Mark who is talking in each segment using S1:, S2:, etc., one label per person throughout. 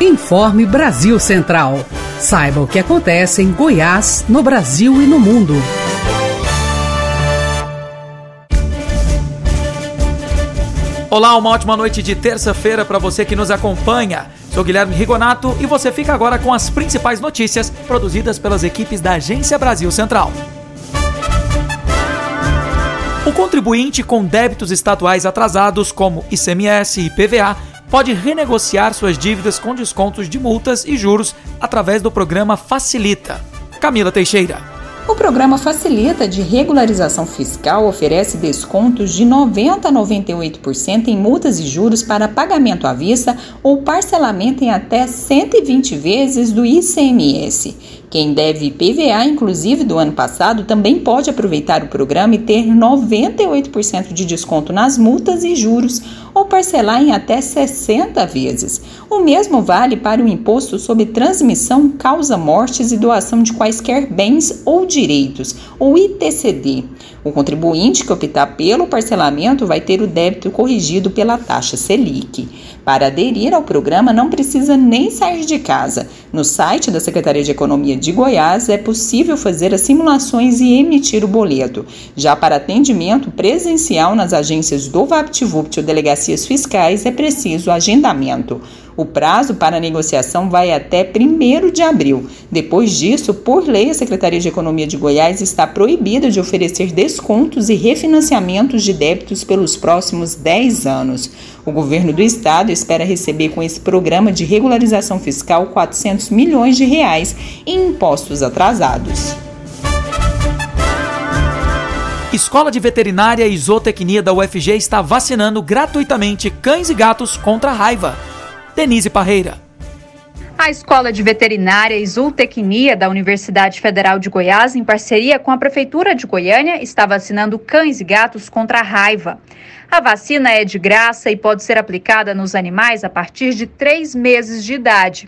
S1: Informe Brasil Central. Saiba o que acontece em Goiás, no Brasil e no mundo.
S2: Olá, uma ótima noite de terça-feira para você que nos acompanha. Sou Guilherme Rigonato e você fica agora com as principais notícias produzidas pelas equipes da Agência Brasil Central. O contribuinte com débitos estaduais atrasados, como ICMS e PVA, pode renegociar suas dívidas com descontos de multas e juros através do programa Facilita. Camila Teixeira.
S3: O programa Facilita de Regularização Fiscal oferece descontos de 90 a 98% em multas e juros para pagamento à vista ou parcelamento em até 120 vezes do ICMS. Quem deve PVA, inclusive do ano passado, também pode aproveitar o programa e ter 98% de desconto nas multas e juros ou parcelar em até 60 vezes. O mesmo vale para o imposto sobre transmissão, causa mortes e doação de quaisquer bens ou direitos, ou ITCD. O contribuinte que optar pelo parcelamento vai ter o débito corrigido pela taxa Selic. Para aderir ao programa, não precisa nem sair de casa. No site da Secretaria de Economia de Goiás é possível fazer as simulações e emitir o boleto. Já para atendimento presencial nas agências do VaptVupt ou delegacias fiscais é preciso agendamento. O prazo para negociação vai até 1 de abril. Depois disso, por lei, a Secretaria de Economia de Goiás está proibida de oferecer descontos e refinanciamentos de débitos pelos próximos 10 anos. O governo do estado espera receber com esse programa de regularização fiscal 400 milhões de reais em impostos atrasados.
S2: Escola de Veterinária e Zootecnia da UFG está vacinando gratuitamente cães e gatos contra a raiva. Denise Parreira.
S4: A Escola de Veterinária e Zootecnia da Universidade Federal de Goiás, em parceria com a Prefeitura de Goiânia, está vacinando cães e gatos contra a raiva. A vacina é de graça e pode ser aplicada nos animais a partir de três meses de idade.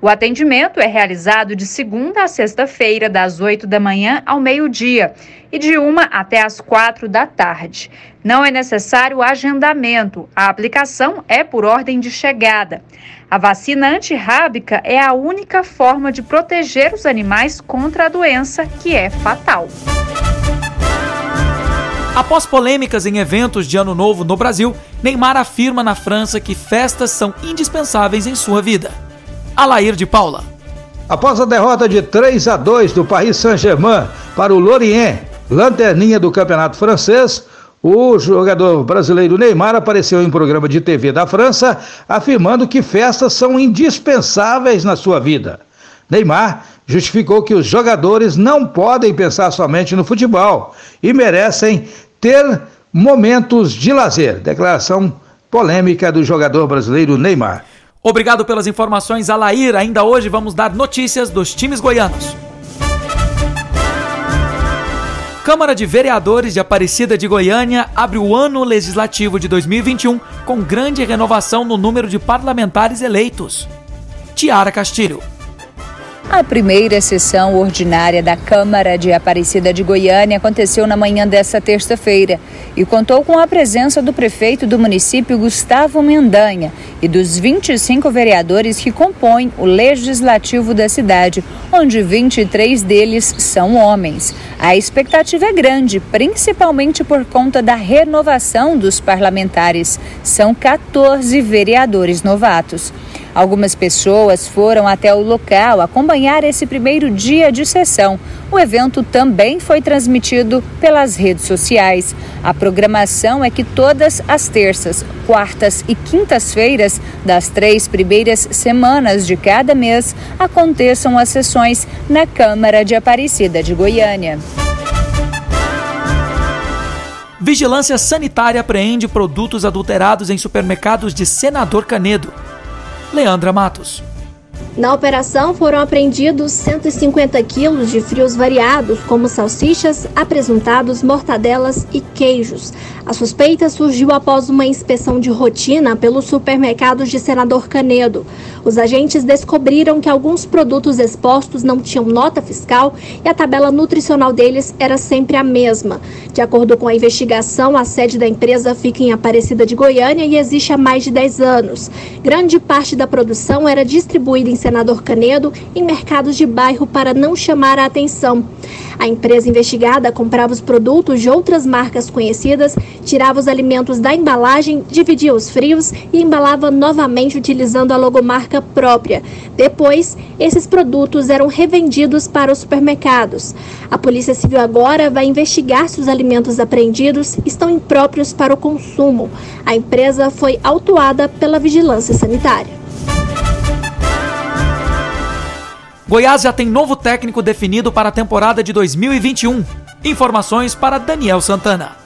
S4: O atendimento é realizado de segunda a sexta-feira, das 8 da manhã ao meio-dia e de uma até as quatro da tarde. Não é necessário agendamento, a aplicação é por ordem de chegada. A vacina antirrábica é a única forma de proteger os animais contra a doença, que é fatal.
S2: Após polêmicas em eventos de Ano Novo no Brasil, Neymar afirma na França que festas são indispensáveis em sua vida. Alair de Paula.
S5: Após a derrota de 3 a 2 do Paris Saint-Germain para o Lorient, lanterninha do campeonato francês, o jogador brasileiro Neymar apareceu em um programa de TV da França afirmando que festas são indispensáveis na sua vida. Neymar justificou que os jogadores não podem pensar somente no futebol e merecem ter momentos de lazer. Declaração polêmica do jogador brasileiro Neymar.
S2: Obrigado pelas informações, Alair. Ainda hoje vamos dar notícias dos times goianos. Câmara de Vereadores de Aparecida de Goiânia abre o ano legislativo de 2021 com grande renovação no número de parlamentares eleitos. Tiara Castilho.
S6: A primeira sessão ordinária da Câmara de Aparecida de Goiânia aconteceu na manhã desta terça-feira e contou com a presença do prefeito do município, Gustavo Mendanha, e dos 25 vereadores que compõem o legislativo da cidade, onde 23 deles são homens. A expectativa é grande, principalmente por conta da renovação dos parlamentares. São 14 vereadores novatos. Algumas pessoas foram até o local acompanhar esse primeiro dia de sessão. O evento também foi transmitido pelas redes sociais. A programação é que todas as terças, quartas e quintas-feiras das três primeiras semanas de cada mês aconteçam as sessões na Câmara de Aparecida de Goiânia.
S2: Vigilância Sanitária apreende produtos adulterados em supermercados de Senador Canedo. Leandra Matos.
S7: Na operação foram apreendidos 150 quilos de frios variados, como salsichas, apresuntados, mortadelas e queijos. A suspeita surgiu após uma inspeção de rotina pelos supermercados de Senador Canedo. Os agentes descobriram que alguns produtos expostos não tinham nota fiscal e a tabela nutricional deles era sempre a mesma. De acordo com a investigação, a sede da empresa fica em Aparecida de Goiânia e existe há mais de 10 anos. Grande parte da produção era distribuída em Senador Canedo em mercados de bairro para não chamar a atenção. A empresa investigada comprava os produtos de outras marcas conhecidas, tirava os alimentos da embalagem, dividia os frios e embalava novamente utilizando a logomarca própria. Depois, esses produtos eram revendidos para os supermercados. A Polícia Civil agora vai investigar se os alimentos apreendidos estão impróprios para o consumo. A empresa foi autuada pela Vigilância Sanitária.
S2: Goiás já tem novo técnico definido para a temporada de 2021. Informações para Daniel Santana.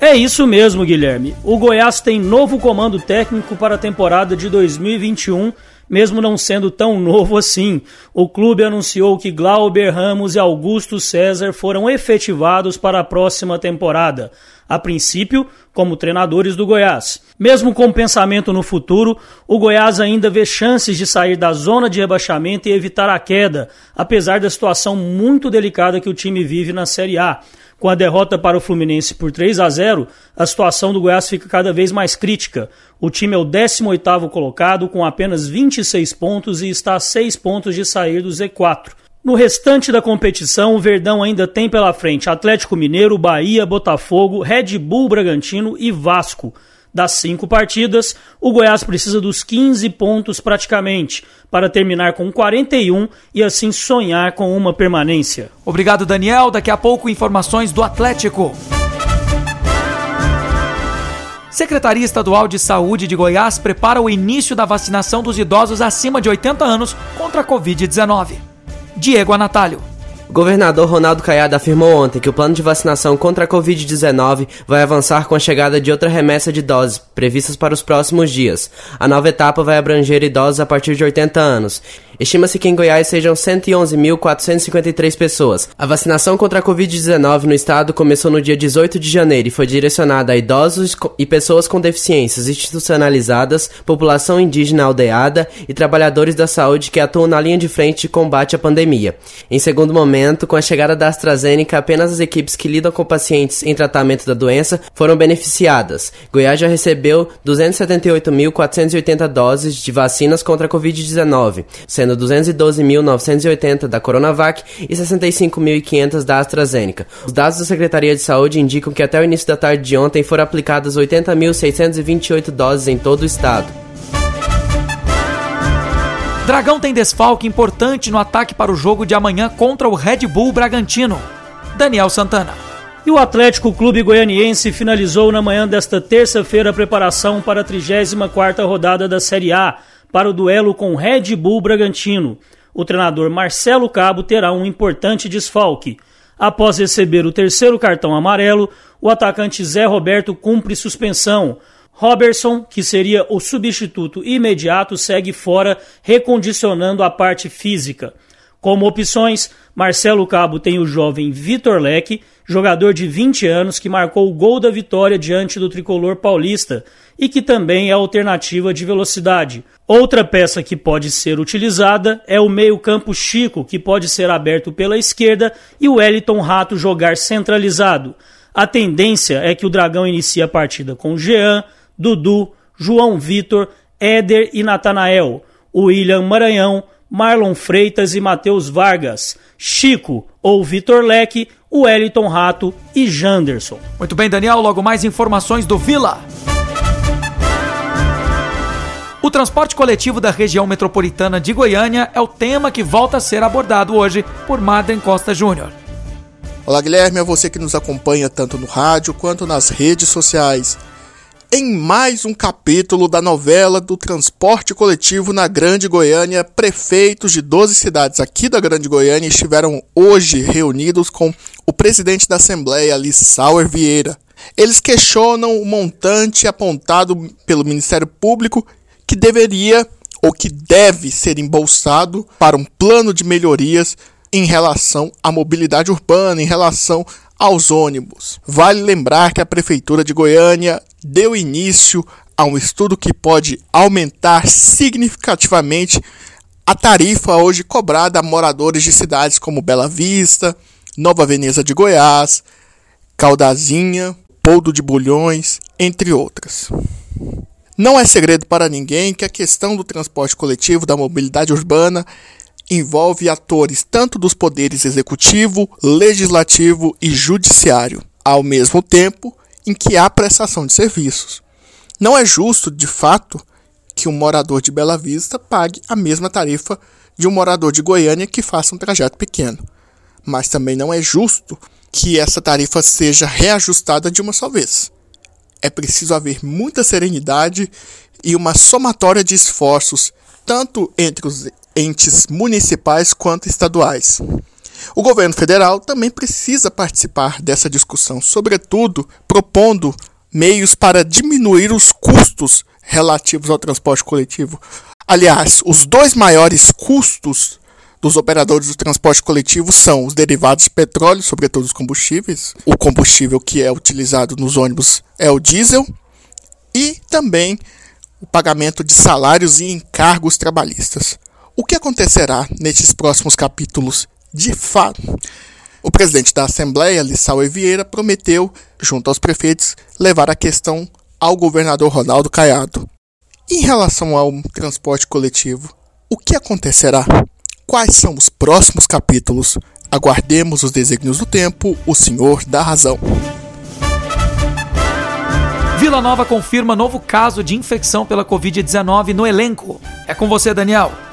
S8: É isso mesmo, Guilherme. O Goiás tem novo comando técnico para a temporada de 2021, mesmo não sendo tão novo assim. O clube anunciou que Glauber Ramos e Augusto César foram efetivados para a próxima temporada a princípio, como treinadores do Goiás. Mesmo com pensamento no futuro, o Goiás ainda vê chances de sair da zona de rebaixamento e evitar a queda, apesar da situação muito delicada que o time vive na Série A. Com a derrota para o Fluminense por 3 a 0, a situação do Goiás fica cada vez mais crítica. O time é o 18º colocado com apenas 26 pontos e está a 6 pontos de sair do Z4. No restante da competição, o Verdão ainda tem pela frente Atlético Mineiro, Bahia, Botafogo, Red Bull Bragantino e Vasco. Das cinco partidas, o Goiás precisa dos 15 pontos praticamente para terminar com 41 e assim sonhar com uma permanência.
S2: Obrigado, Daniel. Daqui a pouco, informações do Atlético. Secretaria Estadual de Saúde de Goiás prepara o início da vacinação dos idosos acima de 80 anos contra a Covid-19. Diego Anatalho.
S9: O governador Ronaldo Caiado afirmou ontem que o plano de vacinação contra a Covid-19 vai avançar com a chegada de outra remessa de doses, previstas para os próximos dias. A nova etapa vai abranger idosos a partir de 80 anos Estima-se que em Goiás sejam 111.453 pessoas. A vacinação contra a Covid-19 no estado começou no dia 18 de janeiro e foi direcionada a idosos e pessoas com deficiências institucionalizadas, população indígena aldeada e trabalhadores da saúde que atuam na linha de frente de combate à pandemia. Em segundo momento, com a chegada da AstraZeneca, apenas as equipes que lidam com pacientes em tratamento da doença foram beneficiadas. Goiás já recebeu 278.480 doses de vacinas contra a Covid-19, sendo sendo 212.980 da Coronavac e 65.500 da AstraZeneca. Os dados da Secretaria de Saúde indicam que até o início da tarde de ontem foram aplicadas 80.628 doses em todo o estado.
S2: Dragão tem desfalque importante no ataque para o jogo de amanhã contra o Red Bull Bragantino. Daniel Santana.
S8: E o Atlético Clube Goianiense finalizou na manhã desta terça-feira a preparação para a 34ª rodada da Série A para o duelo com Red Bull Bragantino. O treinador Marcelo Cabo terá um importante desfalque. Após receber o terceiro cartão amarelo, o atacante Zé Roberto cumpre suspensão. Robertson, que seria o substituto imediato, segue fora, recondicionando a parte física. Como opções, Marcelo Cabo tem o jovem Vitor Leque, jogador de 20 anos que marcou o gol da vitória diante do tricolor paulista e que também é alternativa de velocidade. Outra peça que pode ser utilizada é o meio-campo Chico, que pode ser aberto pela esquerda, e o Wellington Rato jogar centralizado. A tendência é que o Dragão inicie a partida com Jean, Dudu, João Vitor, Éder e Natanael, William Maranhão, Marlon Freitas e Matheus Vargas, Chico ou Vitor Leque, Wellington Rato e Janderson.
S2: Muito bem, Daniel, logo mais informações do Vila. O transporte coletivo da região metropolitana de Goiânia é o tema que volta a ser abordado hoje por Madren Costa Júnior.
S10: Olá, Guilherme, a você que nos acompanha tanto no rádio quanto nas redes sociais. Em mais um capítulo da novela do transporte coletivo na Grande Goiânia, prefeitos de 12 cidades aqui da Grande Goiânia estiveram hoje reunidos com o presidente da Assembleia, Lissauer Vieira. Eles questionam o montante apontado pelo Ministério Público que deveria ou que deve ser embolsado para um plano de melhorias em relação à mobilidade urbana, em relação aos ônibus. Vale lembrar que a Prefeitura de Goiânia deu início a um estudo que pode aumentar significativamente a tarifa hoje cobrada a moradores de cidades como Bela Vista, Nova Veneza de Goiás, Caldazinha, Poldo de Bulhões, entre outras. Não é segredo para ninguém que a questão do transporte coletivo, da mobilidade urbana, envolve atores tanto dos poderes executivo, legislativo e judiciário, ao mesmo tempo em que há prestação de serviços. Não é justo, de fato, que um morador de Bela Vista pague a mesma tarifa de um morador de Goiânia que faça um trajeto pequeno. Mas também não é justo que essa tarifa seja reajustada de uma só vez. É preciso haver muita serenidade e uma somatória de esforços, tanto entre os entes municipais quanto estaduais. O governo federal também precisa participar dessa discussão, sobretudo propondo meios para diminuir os custos relativos ao transporte coletivo. Aliás, os dois maiores custos dos operadores do transporte coletivo são os derivados de petróleo, sobretudo os combustíveis. O combustível que é utilizado nos ônibus é o diesel e também o pagamento de salários e encargos trabalhistas. O que acontecerá nestes próximos capítulos? De fato, o presidente da Assembleia, Lissau Vieira, prometeu, junto aos prefeitos, levar a questão ao governador Ronaldo Caiado. Em relação ao transporte coletivo, o que acontecerá? Quais são os próximos capítulos? Aguardemos os desígnios do tempo, o Senhor dá razão.
S2: Vila Nova confirma novo caso de infecção pela Covid-19 no elenco. É com você, Daniel.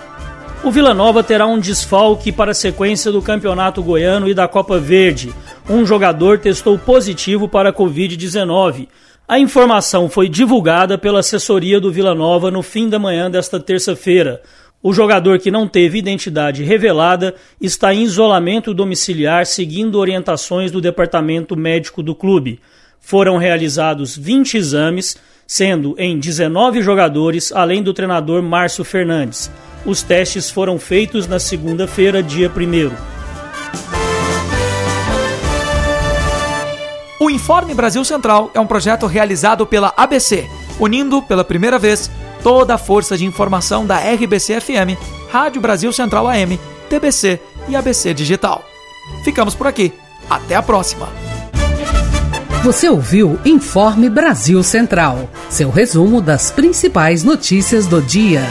S8: O Vila Nova terá um desfalque para a sequência do Campeonato Goiano e da Copa Verde. Um jogador testou positivo para a Covid-19. A informação foi divulgada pela assessoria do Vila Nova no fim da manhã desta terça-feira. O jogador que não teve identidade revelada está em isolamento domiciliar seguindo orientações do departamento médico do clube. Foram realizados 20 exames, sendo em 19 jogadores, além do treinador Márcio Fernandes. Os testes foram feitos na segunda-feira, dia 1.
S2: O Informe Brasil Central é um projeto realizado pela ABC, unindo pela primeira vez toda a força de informação da RBC FM, Rádio Brasil Central AM, TBC e ABC Digital. Ficamos por aqui. Até a próxima.
S1: Você ouviu Informe Brasil Central, seu resumo das principais notícias do dia.